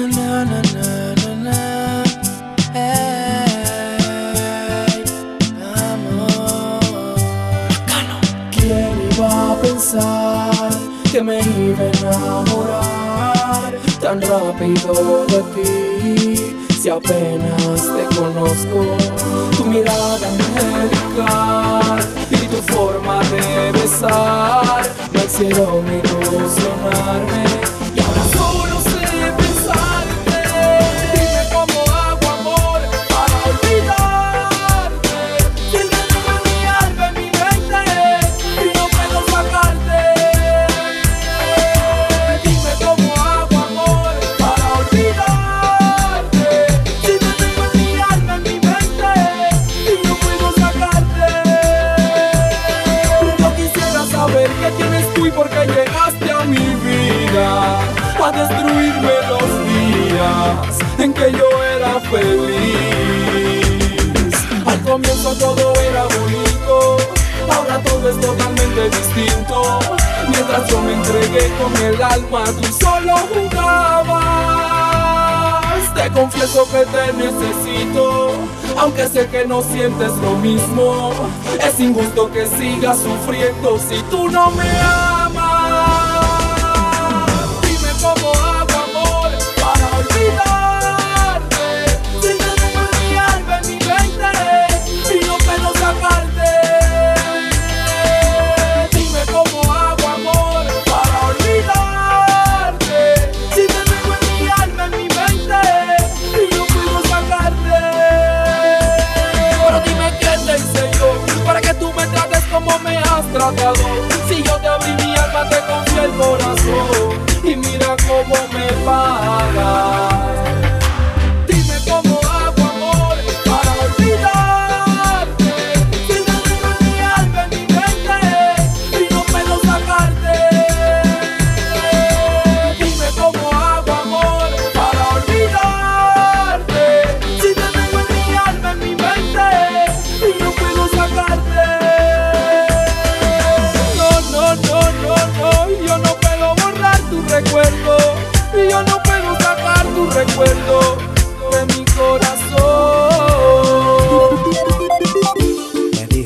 Na, na, na, na, na, na. Ey, amor. ¿Quién iba a pensar que me iba a enamorar tan rápido de ti? Si apenas te conozco, tu mirada angelical y tu forma de besar me hicieron ilusionarme. Tienes tú y por qué llegaste a mi vida a destruirme los días en que yo era feliz. Al comienzo todo era bonito, ahora todo es totalmente distinto. Mientras yo me entregué con el alma, tú solo jugabas. Te confieso que te necesito, aunque sé que no sientes lo mismo. Es injusto que sigas sufriendo si tú no me amas. Me has tratado. Si yo te abrí mi alma, te confié el corazón y mira cómo me pagas.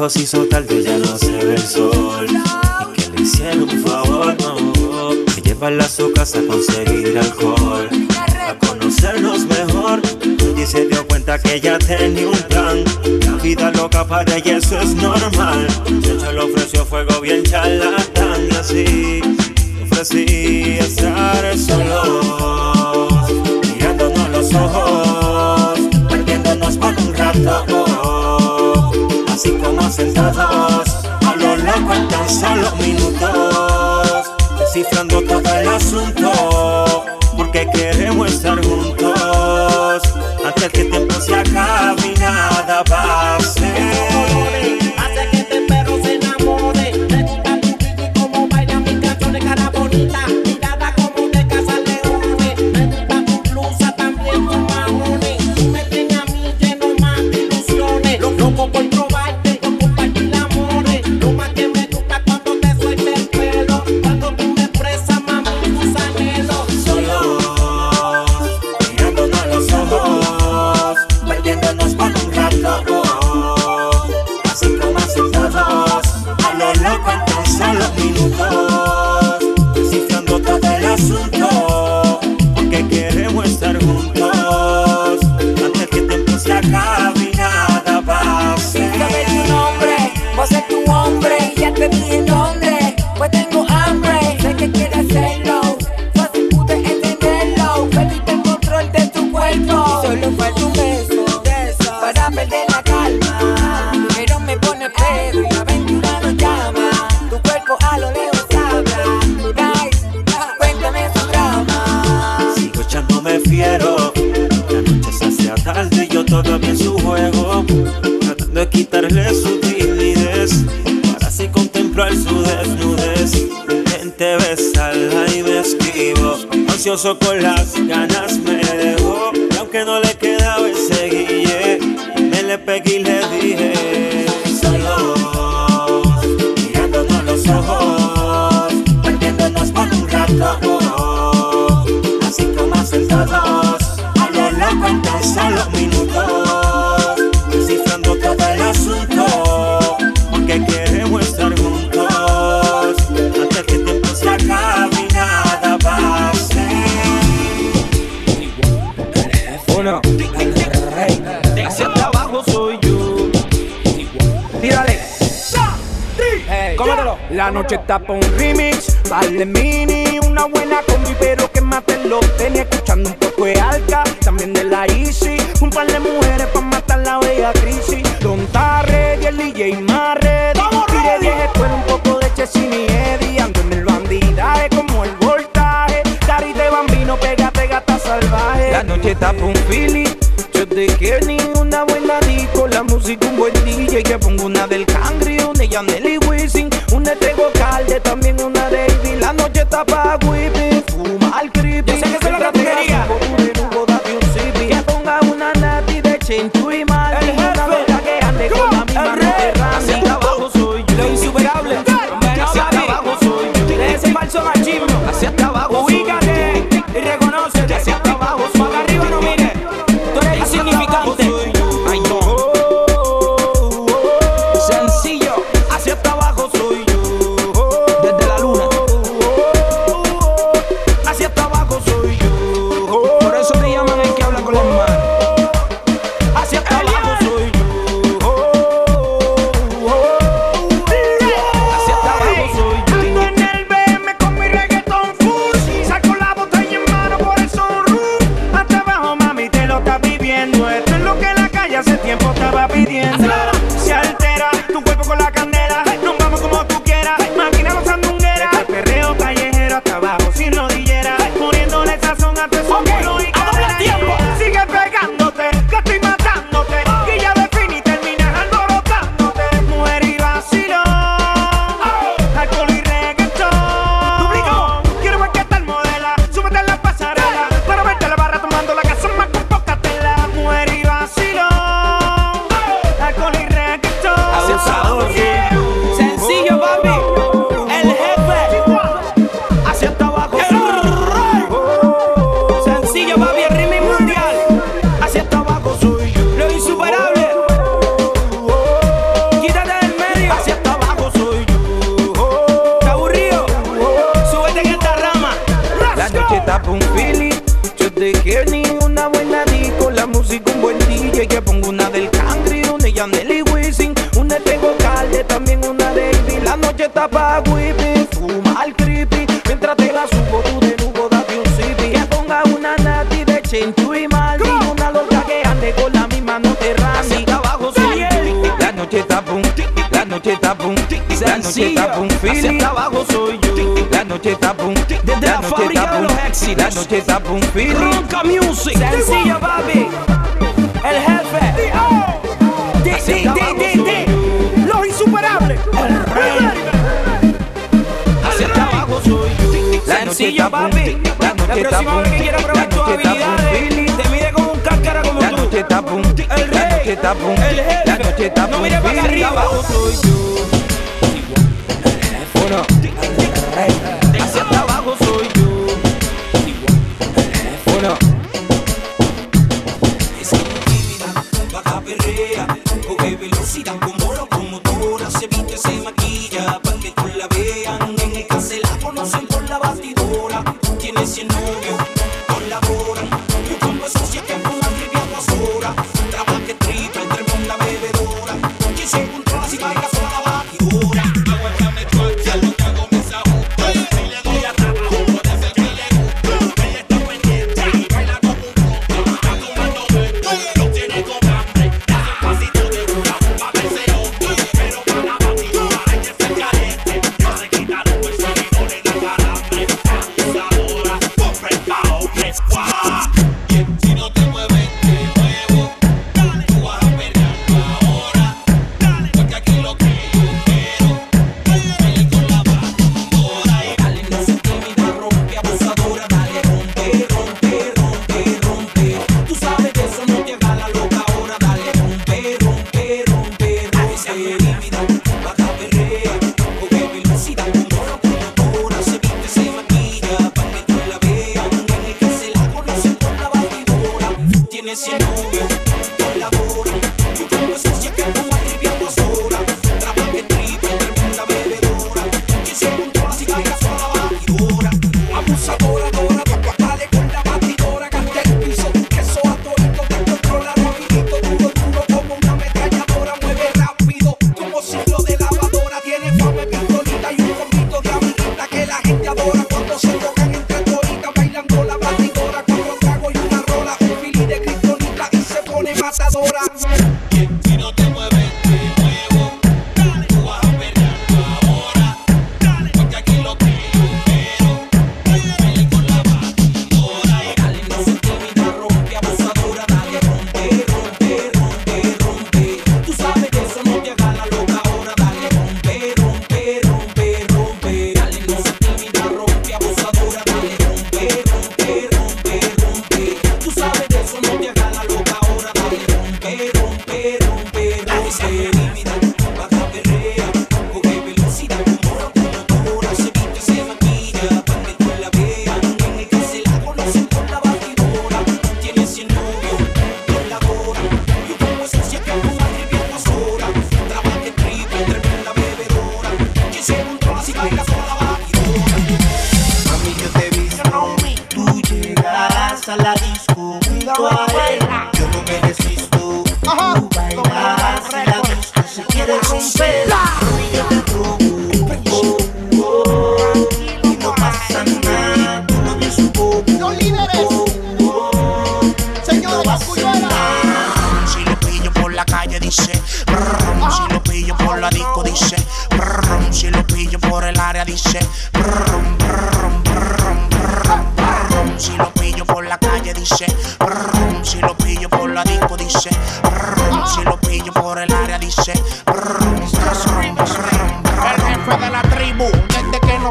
Dijo si hizo tarde ya no se ve el sol Y que le hicieron un favor, no. Que llevarla a su casa a conseguir alcohol. A conocernos mejor. Y se dio cuenta que ella tenía un plan. La vida loca para ella eso es normal. De hecho le ofreció fuego bien charlatán. Así ofrecí estar solos Mirándonos los ojos Perdiéndonos por un rato así como sentados a lo en tan solo minutos, descifrando todo el asunto, porque queremos estar juntos, antes que el tiempo se acabe y nada pase. sutilidez para así contemplar su desnudez. Vente, besarla y me esquivo, ansioso con las ganas me dejó. Y aunque no le quedaba ese guille, me le pegué y le dije: Soy yo, mirándonos los ojos, perdiéndonos por un rato, así como sentados, a lo loco, solo noche tapa un remix, vale mini, una buena combi, pero que maten los tenis. Escuchando un poco de alca, también de la Easy. Un par de mujeres pa' matar la bella crisis. Don Tarre, y el DJ Marre. Tire vieje, pero un poco de Chessin y Eddie. Ando en el bandidaje como el voltaje. Dari de bambino, pégate gata salvaje. La noche tapa un Philly. Yo te quiero ni una buena disco. La música, un buen DJ. Que pongo una del Cangri, una Yaneli, bagulho noche. Ronca Music. Sencillo, papi. El jefe. D, D, D, D, Los insuperables. El rey. Hacia abajo soy yo. Sencillo, papi. La, noche la próxima vez que quiera probar tus habilidades, te mide como un cáscara como la tú. Noche está el rey. La noche está el jefe. La noche está No para arriba. abajo soy yo.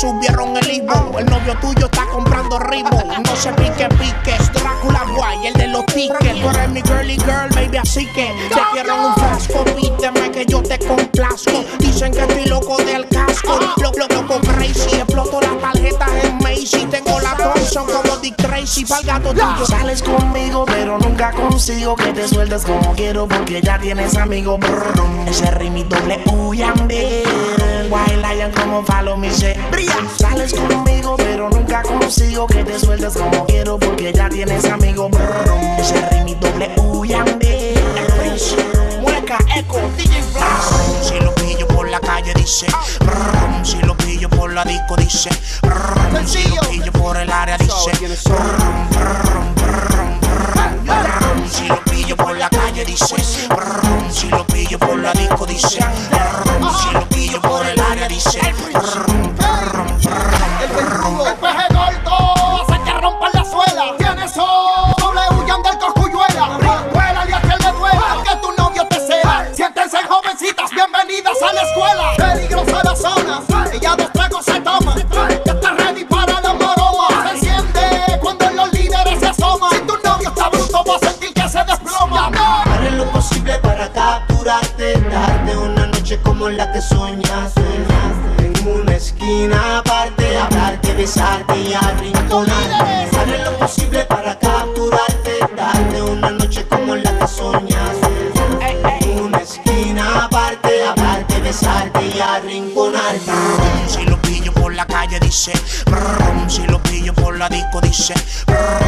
subieron el Ivo. El novio tuyo está comprando ribo. No se pique, pique. Drácula guay, el de los tickets. Tú eres mi girly girl, baby, así que te quiero en un frasco. Pídeme que yo te complazco. Dicen que estoy loco del casco. Raishi pa'l gato tuyo. Sales conmigo, pero nunca consigo que te sueltes como quiero porque ya tienes amigos. Ese mi doble huyambe. White Lion como follow me shit. Brilla. Sales conmigo, pero nunca consigo que te sueltes como quiero porque ya tienes amigos. Ese mi doble huyambe. Mueca, eco, DJ Flash. Si lo pillo por la calle dice, si lo pillo por la disco dice, si lo pillo por el área dice. in a shoulder. dice, brum, si lo pillo por la disco dice, brum,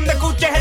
cuando escuches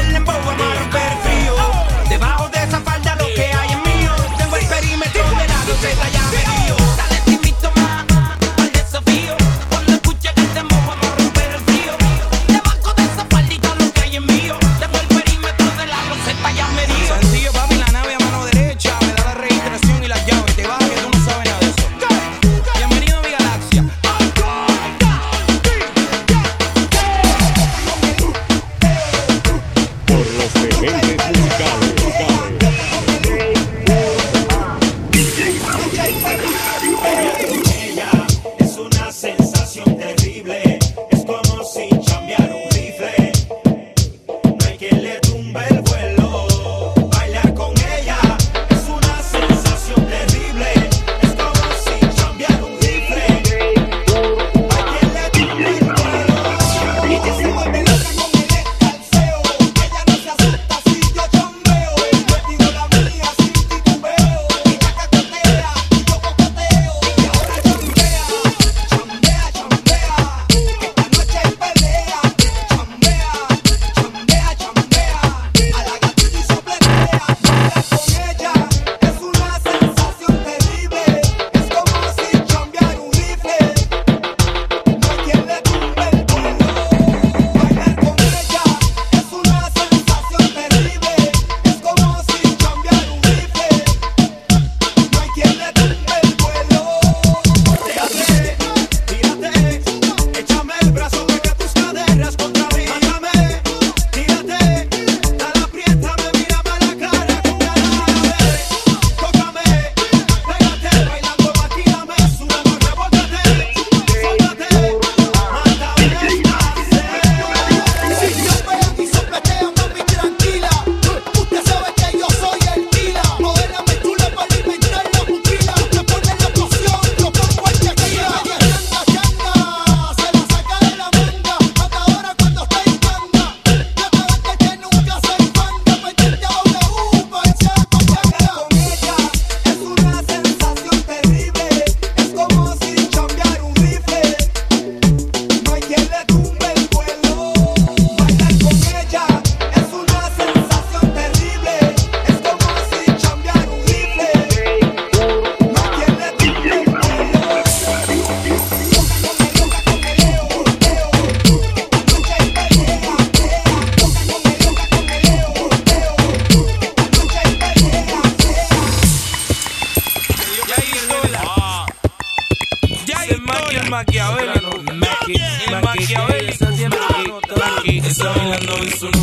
song. I know it's so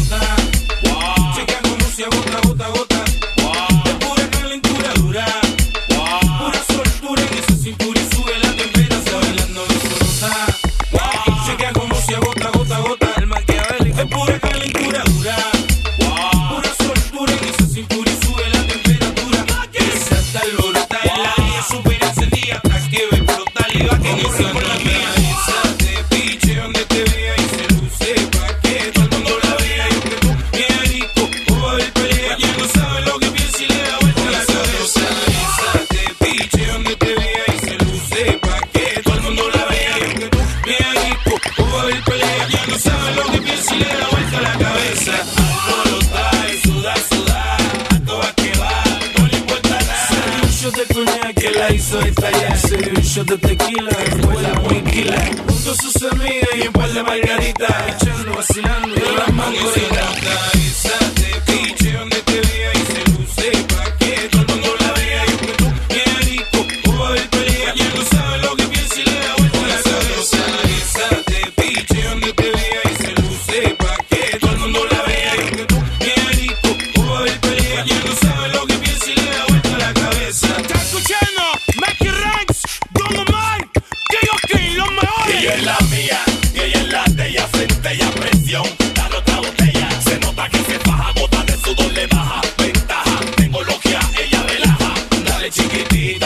Vea disco, o va a pelea, ya no sabe lo que piensa y le da vuelta a la cabeza. Todo está y suda, suda, a todas que va, no le importa nada. Se un shot de coñac que la hizo estallar, se dio un shot de tequila, fue la muinquila. Junto a sus y un par de margaritas, echando, vacilando, y las mangoritas.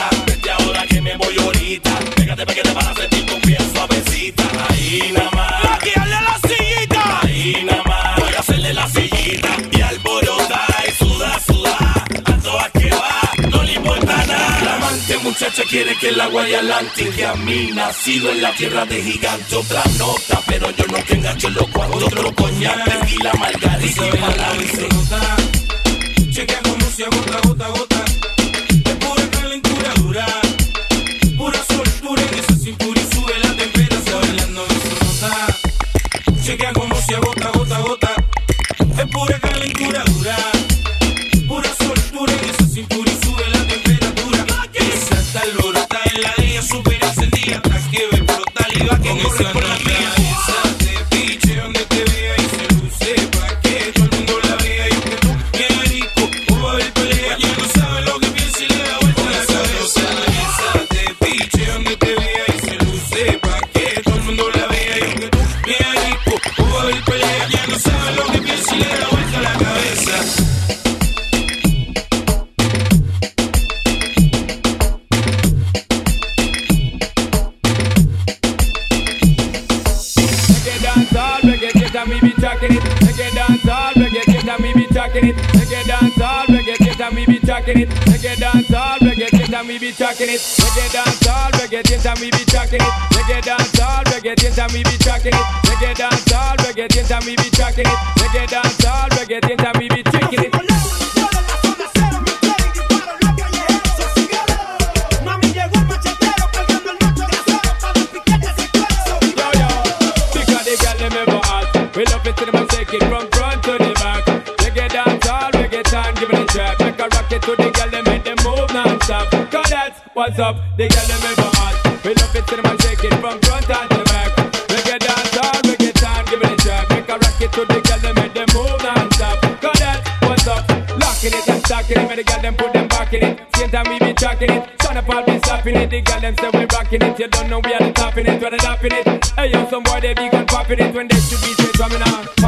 ahorita, vete ahora que me voy ahorita. Pégate, pégate para sentir tu piel suavecita. Ahí nada más. Paquearle la sillita. Ahí nada más. Voy a hacerle la sillita. Y alborota y suda, suda. A todas que va, no le importa nada. La amante muchacha quiere que el agua y adelante. Que a mí nacido en la tierra de gigante. Otra nota, pero yo no te engancho loco. Otro, otro coñac, tequila, margarita y malance. Chequea cómo se agota, gota, gota natural. tracking it. Reggae dance all, reggae dance and we be tracking it. Reggae dance all, reggae dance and we be tracking it. Reggae dance all, reggae dance and we be tracking it. Reggae dance all, reggae dance and we be tracking it. We love it to the what's up. They get them in my heart. We love it till them shake it from front and to back. We get dance all, make it time, give it a try. Make a racket to the girl, make them move non-stop. Got that, what's up? Locking it and stocking it, make the girl them put them back in it. Same time we be talking it, son of all be stopping it. The girl them say we rocking it, you don't know we are the top in it, we're the top in it. Hey yo, some boy they be gone popping it when they should be straight coming on.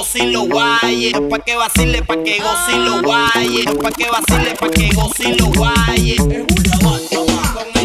Vacile, pa' que goce y lo guaye. Es pa' que vacile, pa' que goce y lo guaye. Es pa' que vacile, pa' que goce y lo guaye. Es una